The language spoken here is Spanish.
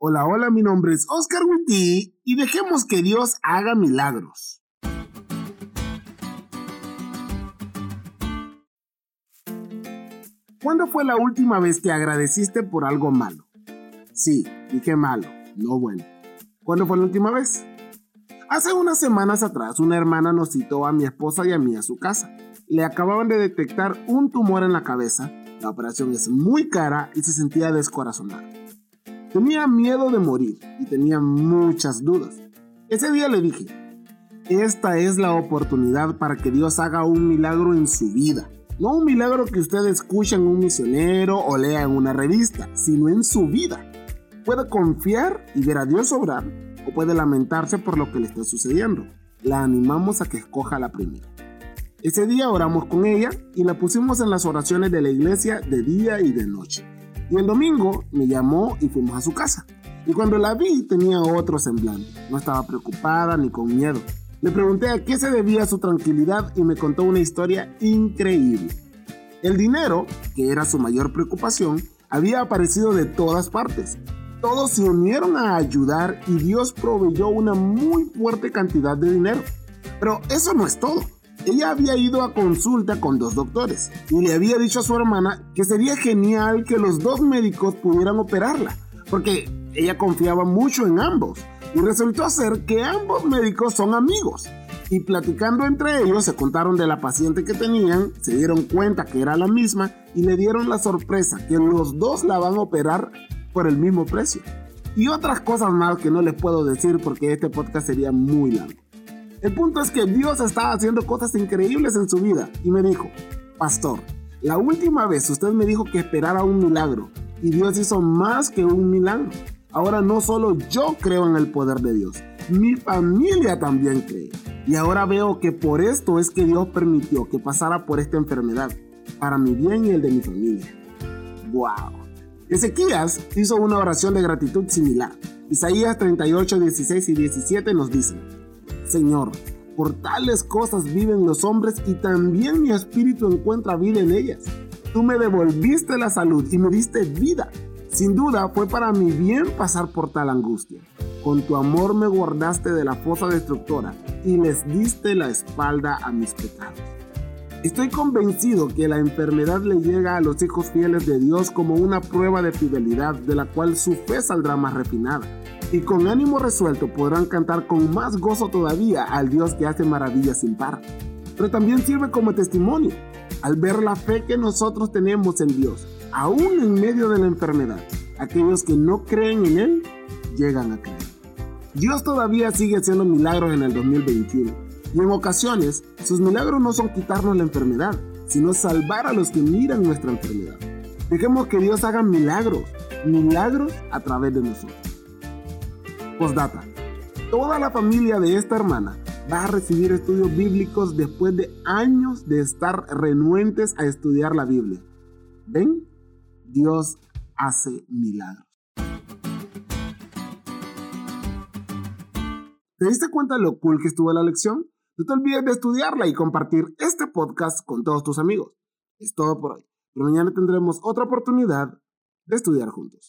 Hola, hola, mi nombre es Oscar Witty y dejemos que Dios haga milagros. ¿Cuándo fue la última vez que agradeciste por algo malo? Sí, dije malo, no bueno. ¿Cuándo fue la última vez? Hace unas semanas atrás, una hermana nos citó a mi esposa y a mí a su casa. Le acababan de detectar un tumor en la cabeza, la operación es muy cara y se sentía descorazonada. Tenía miedo de morir y tenía muchas dudas. Ese día le dije, esta es la oportunidad para que Dios haga un milagro en su vida. No un milagro que usted escuche en un misionero o lea en una revista, sino en su vida. Puede confiar y ver a Dios obrar o puede lamentarse por lo que le está sucediendo. La animamos a que escoja la primera. Ese día oramos con ella y la pusimos en las oraciones de la iglesia de día y de noche. Y el domingo me llamó y fuimos a su casa. Y cuando la vi tenía otro semblante. No estaba preocupada ni con miedo. Le pregunté a qué se debía su tranquilidad y me contó una historia increíble. El dinero, que era su mayor preocupación, había aparecido de todas partes. Todos se unieron a ayudar y Dios proveyó una muy fuerte cantidad de dinero. Pero eso no es todo ella había ido a consulta con dos doctores y le había dicho a su hermana que sería genial que los dos médicos pudieran operarla, porque ella confiaba mucho en ambos. Y resultó ser que ambos médicos son amigos. Y platicando entre ellos se contaron de la paciente que tenían, se dieron cuenta que era la misma y le dieron la sorpresa que los dos la van a operar por el mismo precio. Y otras cosas más que no les puedo decir porque este podcast sería muy largo. El punto es que Dios estaba haciendo cosas increíbles en su vida y me dijo, pastor, la última vez usted me dijo que esperara un milagro y Dios hizo más que un milagro. Ahora no solo yo creo en el poder de Dios, mi familia también cree. Y ahora veo que por esto es que Dios permitió que pasara por esta enfermedad, para mi bien y el de mi familia. ¡Wow! Ezequías hizo una oración de gratitud similar. Isaías 38, 16 y 17 nos dicen, Señor, por tales cosas viven los hombres y también mi espíritu encuentra vida en ellas. Tú me devolviste la salud y me diste vida. Sin duda fue para mi bien pasar por tal angustia. Con tu amor me guardaste de la fosa destructora y les diste la espalda a mis pecados. Estoy convencido que la enfermedad le llega a los hijos fieles de Dios como una prueba de fidelidad de la cual su fe saldrá más refinada y con ánimo resuelto podrán cantar con más gozo todavía al Dios que hace maravillas sin par. Pero también sirve como testimonio al ver la fe que nosotros tenemos en Dios, aún en medio de la enfermedad. Aquellos que no creen en Él llegan a creer. Dios todavía sigue haciendo milagros en el 2021 y en ocasiones sus milagros no son quitarnos la enfermedad, sino salvar a los que miran nuestra enfermedad. Dejemos que Dios haga milagros, milagros a través de nosotros. Postdata. Toda la familia de esta hermana va a recibir estudios bíblicos después de años de estar renuentes a estudiar la Biblia. ¿Ven? Dios hace milagros. ¿Te diste cuenta de lo cool que estuvo la lección? No te olvides de estudiarla y compartir este podcast con todos tus amigos. Es todo por hoy, pero mañana tendremos otra oportunidad de estudiar juntos.